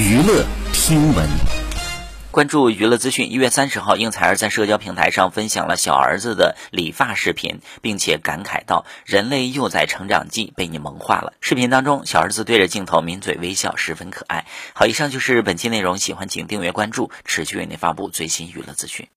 娱乐听闻关注娱乐资讯。一月三十号，应采儿在社交平台上分享了小儿子的理发视频，并且感慨道：「人类幼崽成长记被你萌化了。」视频当中小儿子对着镜头抿嘴微笑，十分可爱。好，以上就是本期内容，喜欢请订阅关注，持续为您发布最新娱乐资讯。